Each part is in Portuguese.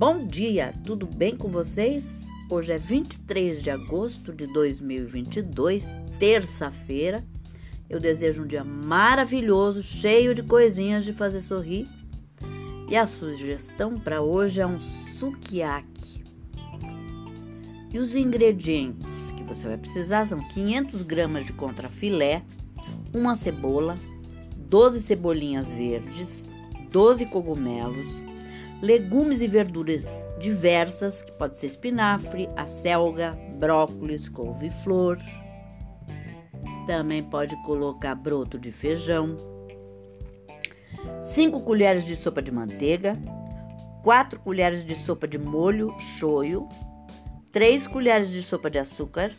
Bom dia, tudo bem com vocês? Hoje é 23 de agosto de 2022, terça-feira. Eu desejo um dia maravilhoso, cheio de coisinhas de fazer sorrir. E a sugestão para hoje é um sukiyaki. E os ingredientes que você vai precisar são 500 gramas de contrafilé, uma cebola, 12 cebolinhas verdes, 12 cogumelos, legumes e verduras diversas, que pode ser espinafre, acelga, brócolis, couve-flor. Também pode colocar broto de feijão. 5 colheres de sopa de manteiga, 4 colheres de sopa de molho shoyu, 3 colheres de sopa de açúcar,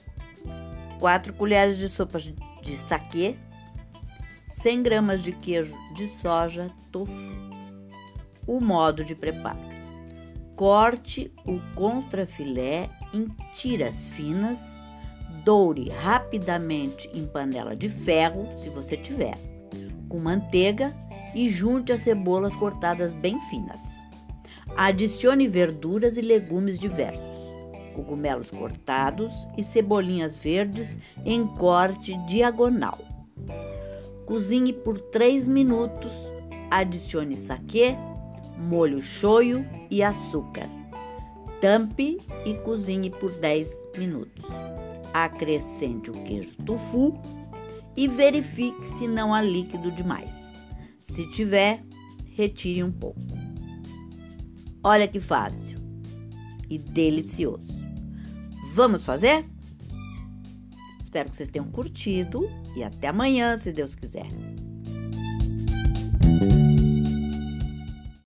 4 colheres de sopa de saquê, 100 gramas de queijo de soja tofu. O modo de preparo: corte o contrafilé em tiras finas, doure rapidamente em panela de ferro, se você tiver, com manteiga e junte as cebolas cortadas bem finas. Adicione verduras e legumes diversos, cogumelos cortados e cebolinhas verdes em corte diagonal. Cozinhe por 3 minutos. Adicione saquê molho shoyu e açúcar. Tampe e cozinhe por 10 minutos. Acrescente o queijo tofu e verifique se não há líquido demais. Se tiver, retire um pouco. Olha que fácil e delicioso. Vamos fazer? Espero que vocês tenham curtido e até amanhã, se Deus quiser.